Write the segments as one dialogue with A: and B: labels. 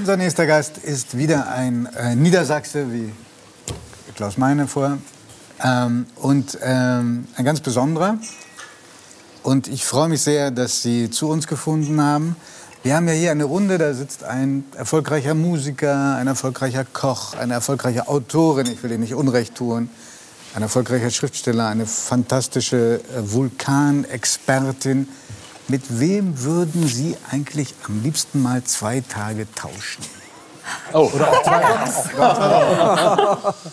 A: Unser nächster Gast ist wieder ein äh, Niedersachse, wie Klaus Meine vorher. Ähm, und ähm, ein ganz besonderer. Und ich freue mich sehr, dass Sie zu uns gefunden haben. Wir haben ja hier eine Runde, da sitzt ein erfolgreicher Musiker, ein erfolgreicher Koch, eine erfolgreiche Autorin, ich will Ihnen nicht Unrecht tun, ein erfolgreicher Schriftsteller, eine fantastische äh, Vulkanexpertin. Mit wem würden Sie eigentlich am liebsten mal zwei Tage tauschen?
B: Oh. Oder auch zwei.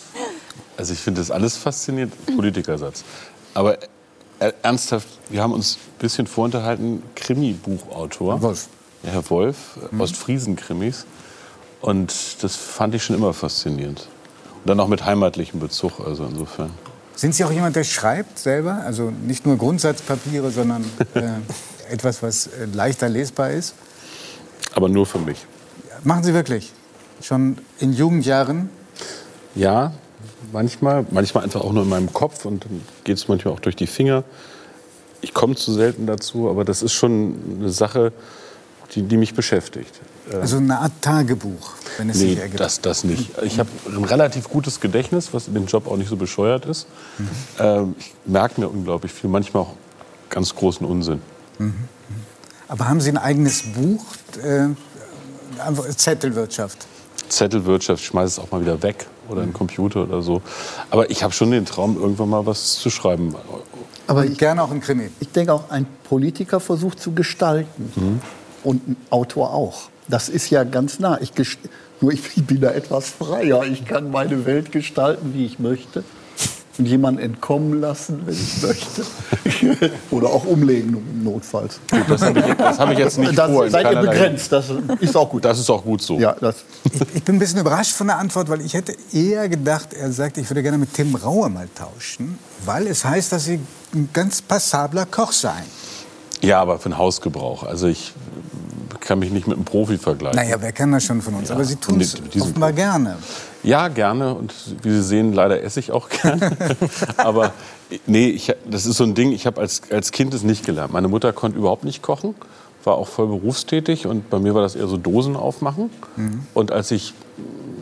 B: Also ich finde das alles faszinierend, Politikersatz. Aber äh, ernsthaft, wir haben uns ein bisschen vorunterhalten, Krimi-Buchautor.
A: Wolf.
B: Ja, Herr Wolf, mhm. Ostfriesen-Krimis. Und das fand ich schon immer faszinierend. Und dann auch mit heimatlichem Bezug, also insofern.
A: Sind Sie auch jemand, der schreibt selber? Also nicht nur Grundsatzpapiere, sondern äh, etwas, was äh, leichter lesbar ist?
B: Aber nur für mich.
A: Machen Sie wirklich? Schon in Jugendjahren?
B: Ja, manchmal. Manchmal einfach auch nur in meinem Kopf und dann geht es manchmal auch durch die Finger. Ich komme zu selten dazu, aber das ist schon eine Sache, die, die mich beschäftigt.
A: Also eine Art Tagebuch,
B: wenn es nee, sich ergibt. Das, das nicht. Ich habe ein relativ gutes Gedächtnis, was in dem Job auch nicht so bescheuert ist. Mhm. Ähm, ich merke mir unglaublich viel, manchmal auch ganz großen Unsinn. Mhm.
A: Aber haben Sie ein eigenes Buch? Äh, Zettelwirtschaft.
B: Zettelwirtschaft, ich schmeiße es auch mal wieder weg oder einen Computer oder so. Aber ich habe schon den Traum, irgendwann mal was zu schreiben.
A: Aber ich, gerne auch ein Krimi.
C: Ich denke auch, ein Politiker versucht zu gestalten. Mhm. Und ein Autor auch. Das ist ja ganz nah. Ich, nur ich bin da etwas freier. Ich kann meine Welt gestalten, wie ich möchte jemanden entkommen lassen, wenn ich möchte. Oder auch umlegen, notfalls.
B: Gut, das habe ich, hab ich, jetzt nicht
C: das,
B: vor.
C: Seid ihr begrenzt, das ist auch gut.
B: Das ist auch gut so.
C: Ja, das.
A: Ich, ich, bin ein bisschen überrascht von der Antwort, weil ich hätte eher gedacht, er sagt, ich würde gerne mit Tim Rauer mal tauschen, weil es heißt, dass Sie ein ganz passabler Koch seien.
B: Ja, aber für den Hausgebrauch. Also ich kann mich nicht mit einem Profi vergleichen.
A: Naja, wer kann das schon von uns? Ja, aber Sie tun es offenbar gerne.
B: Ja, gerne. Und wie Sie sehen, leider esse ich auch gerne. aber nee, ich, das ist so ein Ding, ich habe als, als Kind es nicht gelernt. Meine Mutter konnte überhaupt nicht kochen, war auch voll berufstätig. Und bei mir war das eher so Dosen aufmachen. Mhm. Und als ich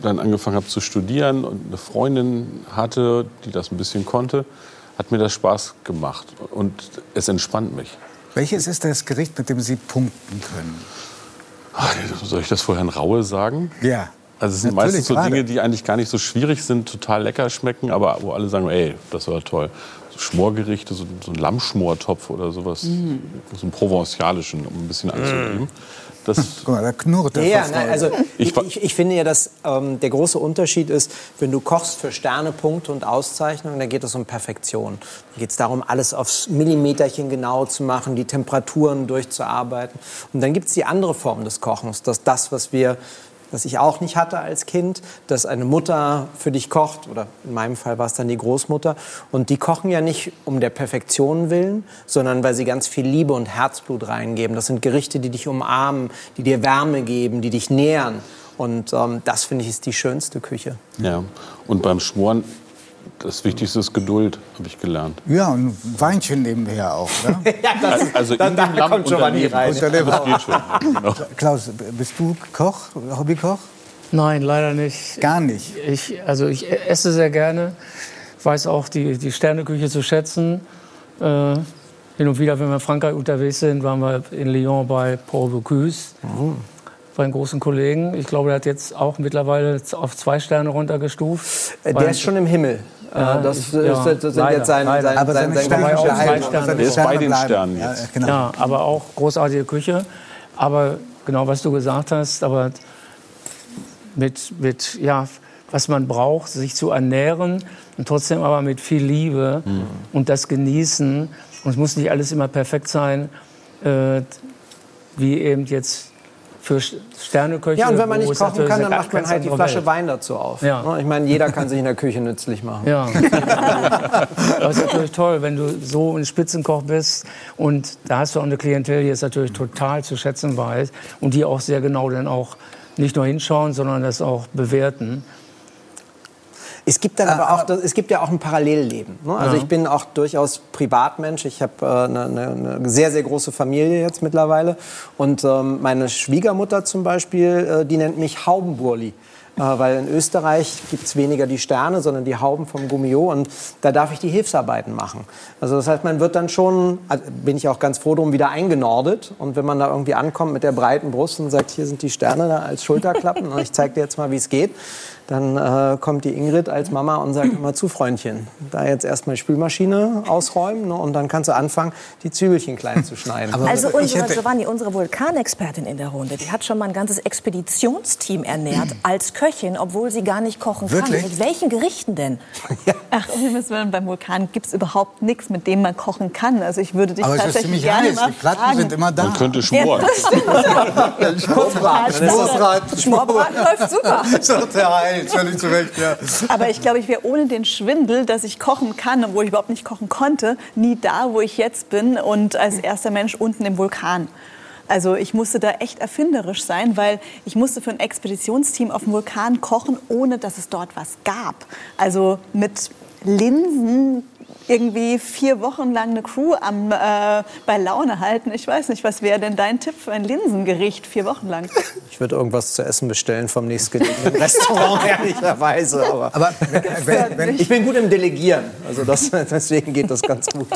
B: dann angefangen habe zu studieren und eine Freundin hatte, die das ein bisschen konnte, hat mir das Spaß gemacht. Und es entspannt mich.
A: Welches ist das Gericht, mit dem Sie punkten können?
B: Ach, soll ich das vorher in Raue sagen?
A: Ja.
B: Also es sind Natürlich meistens so. Dinge, die eigentlich gar nicht so schwierig sind, total lecker schmecken, aber wo alle sagen, ey, das war toll. So Schmorgerichte, so, so ein Lammschmortopf oder sowas, mm. so einen provenzialischen, um ein bisschen anzugeben. Mm.
A: Das Guck mal, da knurrt der
D: ja, nein, also ich, ich, ich, finde ja, dass ähm, der große Unterschied ist, wenn du kochst für Sternepunkte und Auszeichnungen, dann geht es um Perfektion. Da geht es darum, alles aufs Millimeterchen genau zu machen, die Temperaturen durchzuarbeiten. Und dann gibt es die andere Form des Kochens, dass das, was wir was ich auch nicht hatte als Kind, dass eine Mutter für dich kocht, oder in meinem Fall war es dann die Großmutter. Und die kochen ja nicht um der Perfektion willen, sondern weil sie ganz viel Liebe und Herzblut reingeben. Das sind Gerichte, die dich umarmen, die dir Wärme geben, die dich nähern. Und ähm, das finde ich ist die schönste Küche.
B: Ja, und beim Schmoren das Wichtigste ist Geduld, habe ich gelernt.
A: Ja, und ein Weinchen nebenher auch. Ne? ja,
B: das, also dann, in da kommt Giovanni rein.
A: Unter dem das geht schon. Genau. Klaus, bist du Koch, Hobbykoch?
E: Nein, leider nicht.
A: Gar nicht?
E: Ich, also ich esse sehr gerne, weiß auch die, die Sterneküche zu schätzen. Äh, hin und wieder, wenn wir in Frankreich unterwegs sind, waren wir in Lyon bei Paul Bocuse. Oh bei einem großen Kollegen. Ich glaube, der hat jetzt auch mittlerweile auf zwei Sterne runtergestuft.
D: Äh, der ist schon im Himmel. Ja, das, ja, ist, das sind leider, jetzt sein, sein,
A: aber sein, sein,
B: sein Sterne. Der ist bei den Sternen
E: jetzt. Ja, genau. ja, aber auch großartige Küche. Aber genau, was du gesagt hast, aber mit, mit ja, was man braucht, sich zu ernähren und trotzdem aber mit viel Liebe mhm. und das genießen. Und es muss nicht alles immer perfekt sein, äh, wie eben jetzt für Sterneköche.
D: Ja, und wenn man nicht kochen kann, dann macht man halt die Flasche Welt. Wein dazu auf. Ja. Ne? Ich meine, jeder kann sich in der Küche nützlich machen.
E: Ja. das ist natürlich toll, wenn du so ein Spitzenkoch bist und da hast du auch eine Klientel, die es natürlich total zu schätzen weiß und die auch sehr genau dann auch nicht nur hinschauen, sondern das auch bewerten.
D: Es gibt dann aber auch, es gibt ja auch ein Parallelleben. Ne? Also
E: Ja.
D: ich bin auch durchaus Privatmensch. Ich habe äh, eine, eine, eine sehr, sehr große Familie jetzt mittlerweile. Und ähm, meine Schwiegermutter zum Beispiel, äh, die nennt mich Haubenburli. Äh, weil in Österreich gibt es weniger die Sterne, sondern die Hauben vom Gummio. Und da darf ich die Hilfsarbeiten machen. Also das heißt, man wird dann schon, also bin ich auch ganz froh drum, wieder eingenordet. Und wenn man da irgendwie ankommt mit der breiten Brust und sagt, hier sind die Sterne da als Schulterklappen und ich zeige dir jetzt mal, wie es geht, dann äh, kommt die Ingrid als Mama und sagt immer zu Freundchen, da jetzt erstmal die Spülmaschine ausräumen ne, und dann kannst du anfangen, die Zwiebelchen klein zu schneiden.
A: Aber
F: Also
A: ich
F: unsere Giovanni, unsere Vulkanexpertin in der Runde, die hat schon mal ein ganzes Expeditionsteam ernährt als Köchin, obwohl sie gar nicht kochen
A: Wirklich?
F: kann. Mit welchen Gerichten denn?
G: Ach, Himmels Willen, beim Vulkan gibt es überhaupt nichts, mit dem man kochen kann. Also ich würde dich
A: Aber es ist
G: tatsächlich
A: ziemlich
G: gerne
A: heiß.
G: mal
A: Die Platten
G: fragen.
A: sind immer da.
B: Man könnte schmoren.
A: Schmorbraten.
F: Schmorbraten läuft super.
A: Heil, völlig zu Recht, ja.
G: Aber ich glaube, ich wäre ohne den Schwindel, dass ich kochen kann, obwohl ich überhaupt nicht kochen konnte, nie da, wo ich jetzt bin und als erster Mensch unten im Vulkan. Also ich musste da echt erfinderisch sein, weil ich musste für ein Expeditionsteam auf dem Vulkan kochen, ohne dass es dort was gab. Also mit Linsen irgendwie vier Wochen lang eine Crew am, äh, bei Laune halten. Ich weiß nicht, was wäre denn dein Tipp für ein Linsengericht vier Wochen lang?
D: Ich würde irgendwas zu essen bestellen vom nächstgelegenen Restaurant, ehrlicherweise. Aber,
A: Aber wenn, wenn,
D: ich bin gut im Delegieren, also das, deswegen geht das ganz gut.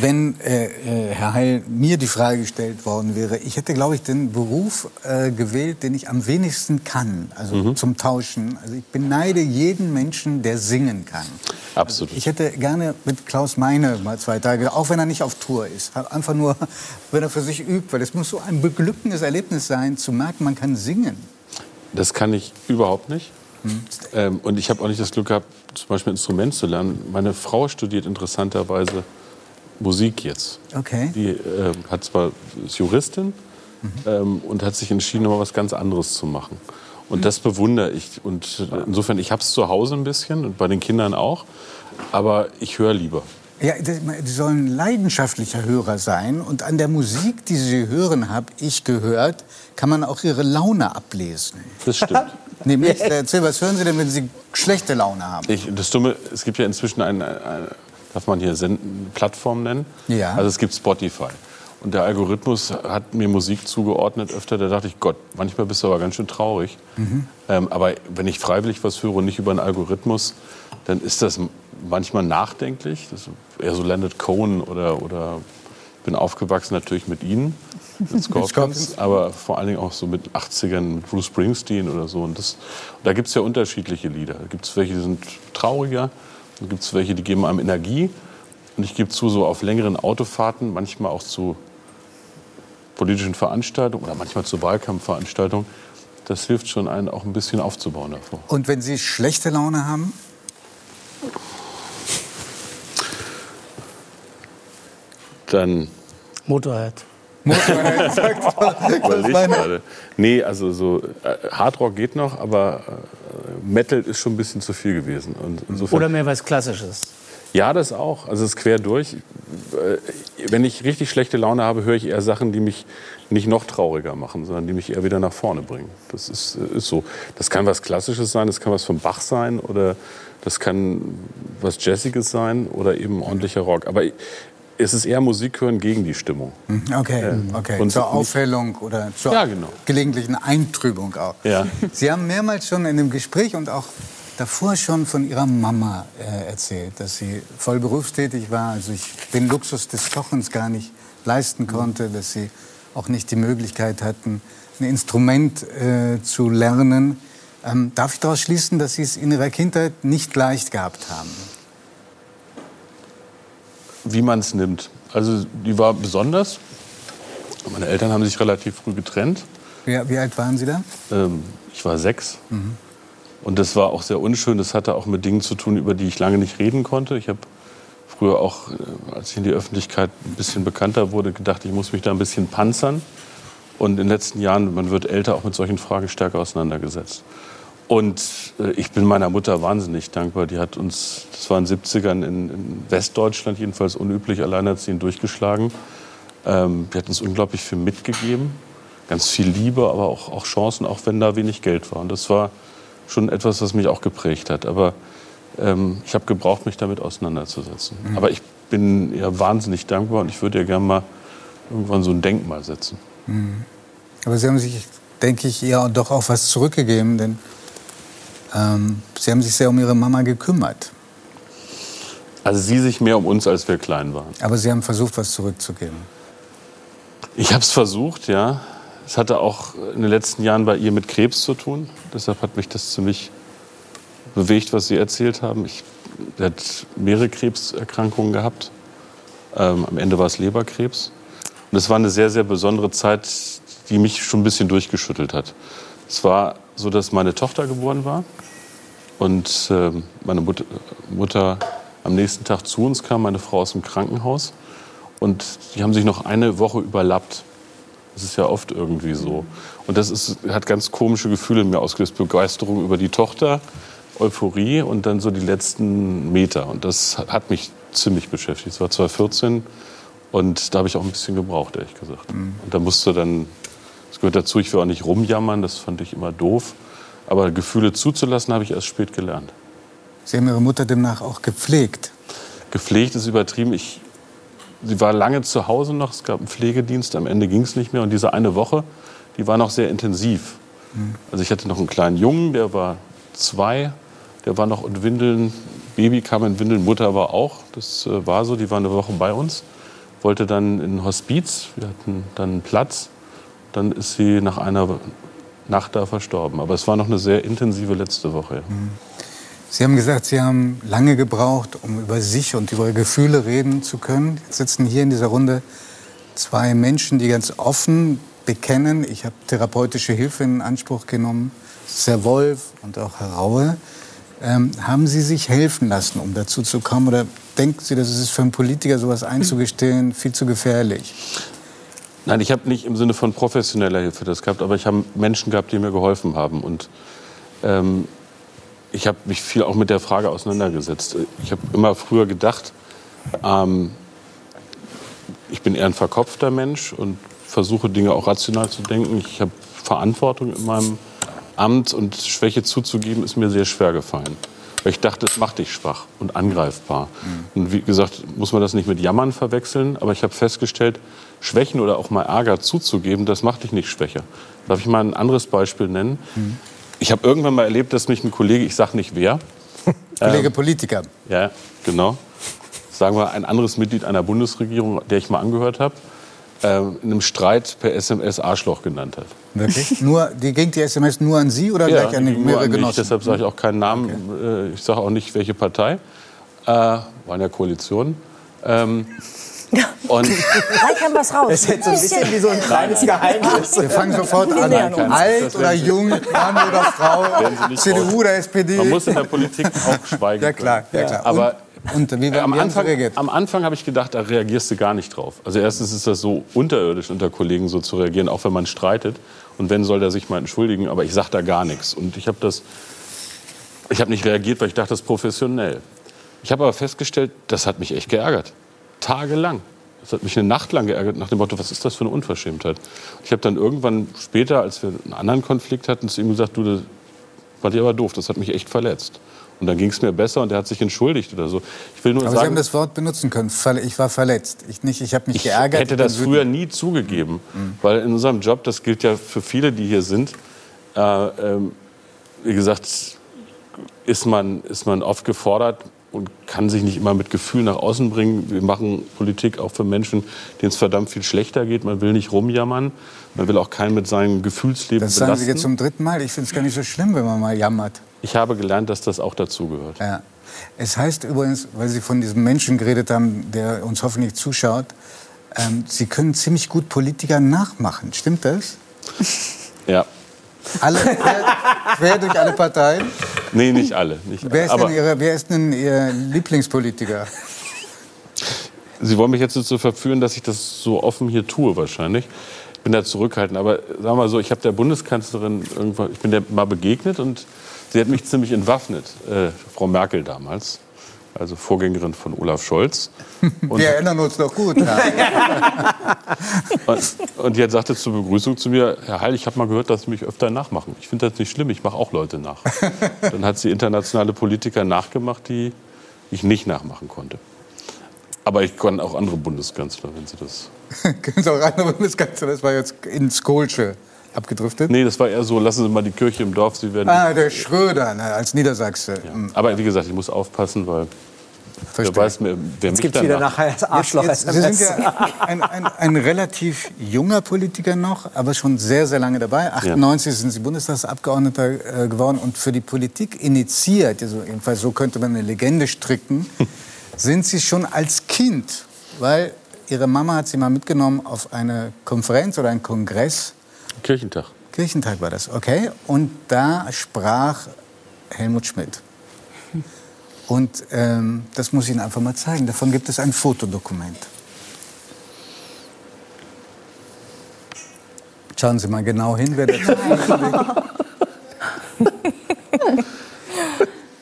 A: Wenn äh, äh, Herr Heil mir die Frage gestellt worden wäre, ich hätte, glaube ich, den Beruf äh, gewählt, den ich am wenigsten kann, also zum Tauschen. Also ich beneide jeden Menschen, der singen kann.
B: Absolut.
A: Ich hätte gerne mit Klaus Meine mal zwei Tage, auch wenn er nicht auf Tour ist, einfach nur, wenn er für sich übt, weil es muss so ein beglückendes Erlebnis sein, zu merken, man kann singen.
B: Das kann ich überhaupt nicht. Ähm, und ich habe auch nicht das Glück gehabt, zum Beispiel ein Instrument zu lernen. Meine Frau studiert interessanterweise Musik jetzt.
A: Okay.
B: Die ähm, hat zwar ist Juristin ähm, und hat sich entschieden, mal was ganz anderes zu machen. Und das bewundere ich. Und äh, insofern, ich habe es zu Hause ein bisschen und bei den Kindern auch. Aber ich höre lieber.
A: Ja, die sollen leidenschaftlicher Hörer sein. Und an der Musik, die sie hören, habe ich gehört, kann man auch ihre Laune ablesen.
B: Das stimmt.
A: Nämlich, äh, erzähl, was hören Sie denn, wenn Sie schlechte Laune haben?
B: Ich, das Dumme, es gibt ja inzwischen eine, eine darf man hier Senden, Plattform nennen?
A: Ja.
B: Also es gibt Spotify. Und der Algorithmus hat mir Musik zugeordnet öfter. Da dachte ich, Gott, manchmal bist du aber ganz schön traurig. Ähm, aber wenn ich freiwillig was höre und nicht über einen Algorithmus, dann ist das manchmal nachdenklich. Das ist eher so Leonard Cohen oder, oder bin aufgewachsen natürlich mit ihnen, mit Scorpions,
A: Scorpions.
B: aber vor allen Dingen auch so mit 80ern, mit Bruce Springsteen oder so. Und, das, und da gibt es ja unterschiedliche Lieder. Da gibt es welche, die sind trauriger, dann gibt es welche, die geben einem Energie. Und ich gebe zu, so auf längeren Autofahrten, manchmal auch zu politischen Veranstaltungen oder manchmal zu Wahlkampfveranstaltungen, das hilft schon, einen auch ein bisschen aufzubauen davor.
A: Und wenn Sie schlechte Laune haben?
B: Dann
E: Motorhead.
B: überlege ich gerade. Nee, also so äh, Hardrock geht noch, aber äh, Metal ist schon ein bisschen zu viel gewesen. Und insofern,
E: Oder mehr was Klassisches.
B: Ja, das auch. Also es ist quer durch. Äh, Wenn ich richtig schlechte Laune habe, höre ich eher Sachen, die mich nicht noch trauriger machen, sondern die mich eher wieder nach vorne bringen. Das ist, ist so. Das kann was Klassisches sein, das kann was von Bach sein oder das kann was Jazziges sein oder eben ordentlicher Rock. Aber es ist eher Musik hören gegen die Stimmung.
A: Okay, okay.
B: Und
A: zur Aufhellung oder zur
B: Ja, genau.
A: gelegentlichen Eintrübung auch.
B: Ja.
A: Sie haben mehrmals schon in dem Gespräch und auch davor schon von Ihrer Mama äh, erzählt, dass sie voll berufstätig war, also ich den Luxus des Kochens gar nicht leisten konnte, dass Sie auch nicht die Möglichkeit hatten, ein Instrument äh, zu lernen. Ähm, darf ich daraus schließen, dass Sie es in Ihrer Kindheit nicht leicht gehabt haben?
B: Wie man es nimmt. Also die war besonders. Meine Eltern haben sich relativ früh getrennt.
A: Wie, wie alt waren Sie da?
B: Ähm, ich war sechs. Und das war auch sehr unschön. Das hatte auch mit Dingen zu tun, über die ich lange nicht reden konnte. Ich habe früher auch, äh, als ich in die Öffentlichkeit ein bisschen bekannter wurde, gedacht, ich muss mich da ein bisschen panzern. Und in den letzten Jahren, man wird älter, auch mit solchen Fragen stärker auseinandergesetzt. Und äh, ich bin meiner Mutter wahnsinnig dankbar. Die hat uns, das war in den 70ern in, in Westdeutschland jedenfalls unüblich, alleinerziehend durchgeschlagen. Ähm, die hat uns unglaublich viel mitgegeben. Ganz viel Liebe, aber auch, auch Chancen, auch wenn da wenig Geld war. Und das war schon etwas, was mich auch geprägt hat. Aber ähm, ich habe gebraucht, mich damit auseinanderzusetzen. Mhm. Aber ich bin ja wahnsinnig dankbar und ich würde ja gerne mal irgendwann so ein Denkmal setzen.
A: Mhm. Aber Sie haben sich, denke ich, ja doch auch was zurückgegeben, denn ähm, Sie haben sich sehr um Ihre Mama gekümmert.
B: Also sie sich mehr um uns, als wir klein waren.
A: Aber Sie haben versucht, was zurückzugeben.
B: Ich habe es versucht, ja. Es hatte auch in den letzten Jahren bei ihr mit Krebs zu tun. Deshalb hat mich das ziemlich bewegt, was Sie erzählt haben. Ich, sie hat mehrere Krebserkrankungen gehabt. Ähm, am Ende war es Leberkrebs. Und es war eine sehr, sehr besondere Zeit, die mich schon ein bisschen durchgeschüttelt hat. Es war so, dass meine Tochter geboren war und äh, meine Mut Mutter am nächsten Tag zu uns kam, meine Frau aus dem Krankenhaus. Und die haben sich noch eine Woche überlappt. Das ist ja oft irgendwie so. Und das ist, hat ganz komische Gefühle in mir ausgelöst. Begeisterung über die Tochter, Euphorie und dann so die letzten Meter. Und das hat mich ziemlich beschäftigt. Es war 2014 und da habe ich auch ein bisschen gebraucht, ehrlich gesagt. Mhm. Und da musste dann, das gehört dazu, ich will auch nicht rumjammern, das fand ich immer doof. Aber Gefühle zuzulassen, habe ich erst spät gelernt.
A: Sie haben Ihre Mutter demnach auch gepflegt?
B: Gepflegt ist übertrieben. Ich sie war lange zu Hause noch, es gab einen Pflegedienst, am Ende ging es nicht mehr. Und diese eine Woche, die war noch sehr intensiv. Mhm. Also ich hatte noch einen kleinen Jungen, der war zwei, der war noch in Windeln, Baby kam in Windeln, Mutter war auch, das äh, war so, die war eine Woche bei uns, wollte dann in ein Hospiz, wir hatten dann einen Platz, dann ist sie nach einer Nacht da verstorben. Aber es war noch eine sehr intensive letzte Woche. Mhm.
A: Sie haben gesagt, Sie haben lange gebraucht, um über sich und über Gefühle reden zu können. Jetzt sitzen hier in dieser Runde zwei Menschen, die ganz offen bekennen, ich habe therapeutische Hilfe in Anspruch genommen. Herr Wolf und auch Herr Raue. Ähm, haben Sie sich helfen lassen, um dazu zu kommen? Oder denken Sie, dass es für einen Politiker, sowas einzugestehen, viel zu gefährlich?
B: Nein, ich habe nicht im Sinne von professioneller Hilfe das gehabt, aber ich habe Menschen gehabt, die mir geholfen haben. Und ähm, ich habe mich viel auch mit der Frage auseinandergesetzt. Ich habe immer früher gedacht, ähm, ich bin eher ein verkopfter Mensch und versuche Dinge auch rational zu denken. Ich habe Verantwortung in meinem Amt und Schwäche zuzugeben ist mir sehr schwer gefallen. Weil ich dachte, es macht dich schwach und angreifbar. Mhm. Und wie gesagt, muss man das nicht mit Jammern verwechseln, aber ich habe festgestellt, Schwächen oder auch mal Ärger zuzugeben, das macht dich nicht schwächer. Darf ich mal ein anderes Beispiel nennen? Mhm. Ich habe irgendwann mal erlebt, dass mich ein Kollege, ich sage nicht wer.
A: Kollege ähm, Politiker.
B: Ja, genau. Sagen wir ein anderes Mitglied einer Bundesregierung, der ich mal angehört habe, in einem Streit per SMS Arschloch genannt hat.
A: Wirklich? nur, die ging die SMS nur an Sie oder ja, gleich an mehrere Genossen?
B: Deshalb sage ich auch keinen Namen. Okay. Äh, ich sage auch nicht, welche Partei. Äh, war in der Koalition. Ähm,
F: und Gleich haben wir es raus.
D: Es ist jetzt so ein bisschen wie so ein kleines Geheimnis.
A: Wir fangen sofort an. Alt oder jung, Mann oder Frau, CDU oder SPD.
B: Man muss in der Politik auch schweigen.
A: Ja, klar. Ja, klar.
B: Aber und, wie, am, Anfang, am Anfang habe ich gedacht, da reagierst du gar nicht drauf. Also erstens ist das so unterirdisch unter Kollegen so zu reagieren, auch wenn man streitet. Und wenn, soll der sich mal entschuldigen. Aber ich sage da gar nichts. Und ich habe das, ich habe nicht reagiert, weil ich dachte, das ist professionell. Ich habe aber festgestellt, das hat mich echt geärgert tagelang. Das hat mich eine Nacht lang geärgert nach dem Motto, was ist das für eine Unverschämtheit? Ich habe dann irgendwann später, als wir einen anderen Konflikt hatten, zu ihm gesagt, du, das fand ich aber doof, das hat mich echt verletzt. Und dann ging es mir besser und er hat sich entschuldigt oder so.
A: Ich will nur aber sagen, Sie haben das Wort benutzen können. Ich war verletzt. Ich nicht. Ich habe mich
B: ich
A: geärgert.
B: Ich hätte das früher nie zugegeben, mhm. weil in unserem Job, das gilt ja für viele, die hier sind, äh, äh, wie gesagt, ist man, ist man oft gefordert, und kann sich nicht immer mit Gefühl nach außen bringen. Wir machen Politik auch für Menschen, denen es verdammt viel schlechter geht. Man will nicht rumjammern. Man will auch keinen mit seinem Gefühlsleben
A: Das sagen Sie jetzt zum dritten Mal. Ich finde es gar nicht so schlimm, wenn man mal jammert.
B: Ich habe gelernt, dass das auch dazugehört.
A: Ja. Es heißt übrigens, weil Sie von diesem Menschen geredet haben, der uns hoffentlich zuschaut, ähm, Sie können ziemlich gut Politiker nachmachen. Stimmt das?
B: Ja.
A: Alle, quer, quer durch alle Parteien?
B: Nee, nicht alle. Nicht
A: wer, ist alle. Denn Ihre, wer ist denn Ihr Lieblingspolitiker?
B: Sie wollen mich jetzt dazu verführen, dass ich das so offen hier tue, wahrscheinlich. Ich bin da zurückhaltend. Aber sagen wir mal so, ich habe der Bundeskanzlerin irgendwann, ich bin der mal begegnet und sie hat mich ziemlich entwaffnet, äh, Frau Merkel damals also Vorgängerin von Olaf Scholz.
A: Und Wir erinnern uns doch gut. Ja.
B: und, und jetzt sagte zur Begrüßung zu mir, Herr Heil, ich habe mal gehört, dass Sie mich öfter nachmachen. Ich finde das nicht schlimm, ich mache auch Leute nach. Dann hat sie internationale Politiker nachgemacht, die ich nicht nachmachen konnte. Aber ich kann auch andere Bundeskanzler, wenn Sie das...
A: Können Sie auch andere Bundeskanzler, das war jetzt ins Kohlsche abgedriftet?
B: Nee, das war eher so, lassen Sie mal die Kirche im Dorf, Sie werden...
A: Ah, der Schröder ne, als Niedersachse. Hm,
B: Aber wie gesagt, ich muss aufpassen, weil wer
A: verstehe.
B: weiß, wer wer
D: Jetzt
B: mich
D: gibt es wieder nachher das Arschloch
A: Jetzt, Sie sind ja ein, ein, ein relativ junger Politiker noch, aber schon sehr, sehr lange dabei. 98 sind Sie Bundestagsabgeordneter äh, geworden und für die Politik initiiert, also jedenfalls so könnte man eine Legende stricken, sind Sie schon als Kind, weil Ihre Mama hat Sie mal mitgenommen auf eine Konferenz oder einen Kongress.
B: Kirchentag.
A: Kirchentag war das, okay. Und da sprach Helmut Schmidt. Und ähm, das muss ich Ihnen einfach mal zeigen. Davon gibt es ein Fotodokument. Schauen Sie mal genau hin, wer das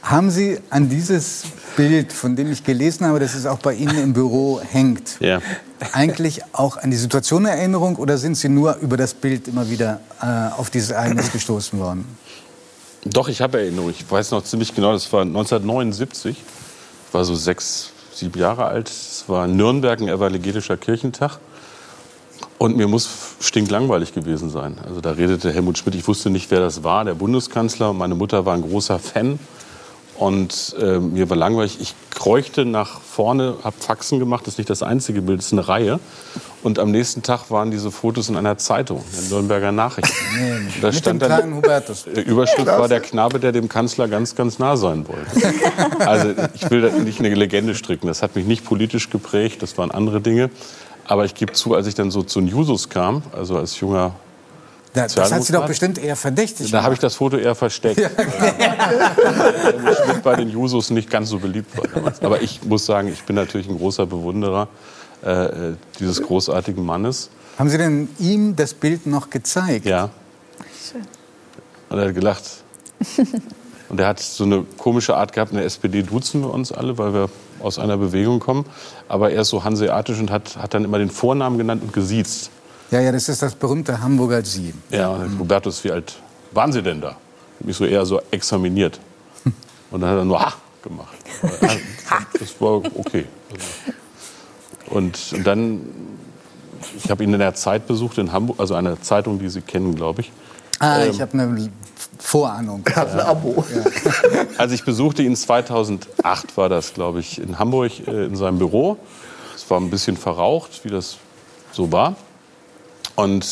A: Haben Sie an dieses Bild, von dem ich gelesen habe, dass es auch bei Ihnen im Büro hängt,
B: Ja.
A: Eigentlich auch an die Situation Erinnerung oder sind Sie nur über das Bild immer wieder äh, auf dieses Ereignis gestoßen worden?
B: Doch, ich habe Erinnerung. Ich weiß noch ziemlich genau, das war 1979. Ich war so sechs, sieben Jahre alt. Es war in Nürnberg ein evangelischer Kirchentag. Und mir muss stinklangweilig gewesen sein. Also da redete Helmut Schmidt. Ich wusste nicht, wer das war, der Bundeskanzler. Meine Mutter war ein großer Fan. Und äh, mir war langweilig. Ich kreuchte nach vorne, habe Faxen gemacht. Das ist nicht das einzige Bild, das ist eine Reihe. Und am nächsten Tag waren diese Fotos in einer Zeitung, in den Nürnberger Nachrichten. Da
A: Mit dem kleinen Hubertus.
B: der Überschrift war der Knabe, der dem Kanzler ganz, ganz nah sein wollte. Also ich will da nicht eine Legende stricken. Das hat mich nicht politisch geprägt, das waren andere Dinge. Aber ich gebe zu, als ich dann so zu Jusos kam, also als junger,
A: Da, das hat Sie doch bestimmt eher verdächtig
B: da habe ich das Foto eher versteckt. Weil Schmidt bei den Jusos nicht ganz so beliebt war damals. Aber ich muss sagen, ich bin natürlich ein großer Bewunderer äh, äh, dieses großartigen Mannes.
A: Haben Sie denn ihm das Bild noch gezeigt?
B: Ja. Und er hat gelacht. Und er hat so eine komische Art gehabt, in der SPD duzen wir uns alle, weil wir aus einer Bewegung kommen. Aber er ist so hanseatisch und hat, hat dann immer den Vornamen genannt und gesiezt.
A: Ja, ja, das ist das berühmte Hamburger Sie.
B: Ja, und mhm. Hubertus, wie alt waren Sie denn da? Mich so eher so examiniert. Und dann hat er nur Ha gemacht. Das war okay. Und, dann, ich habe ihn in der Zeit besucht in Hamburg, also eine Zeitung, die Sie kennen, glaube ich.
A: Ah, ich habe eine Vorahnung.
C: Hat ein Abo.
B: Also ich besuchte ihn 2008, war das, glaube ich, in Hamburg äh, in seinem Büro. Es war ein bisschen verraucht, wie das so war. Und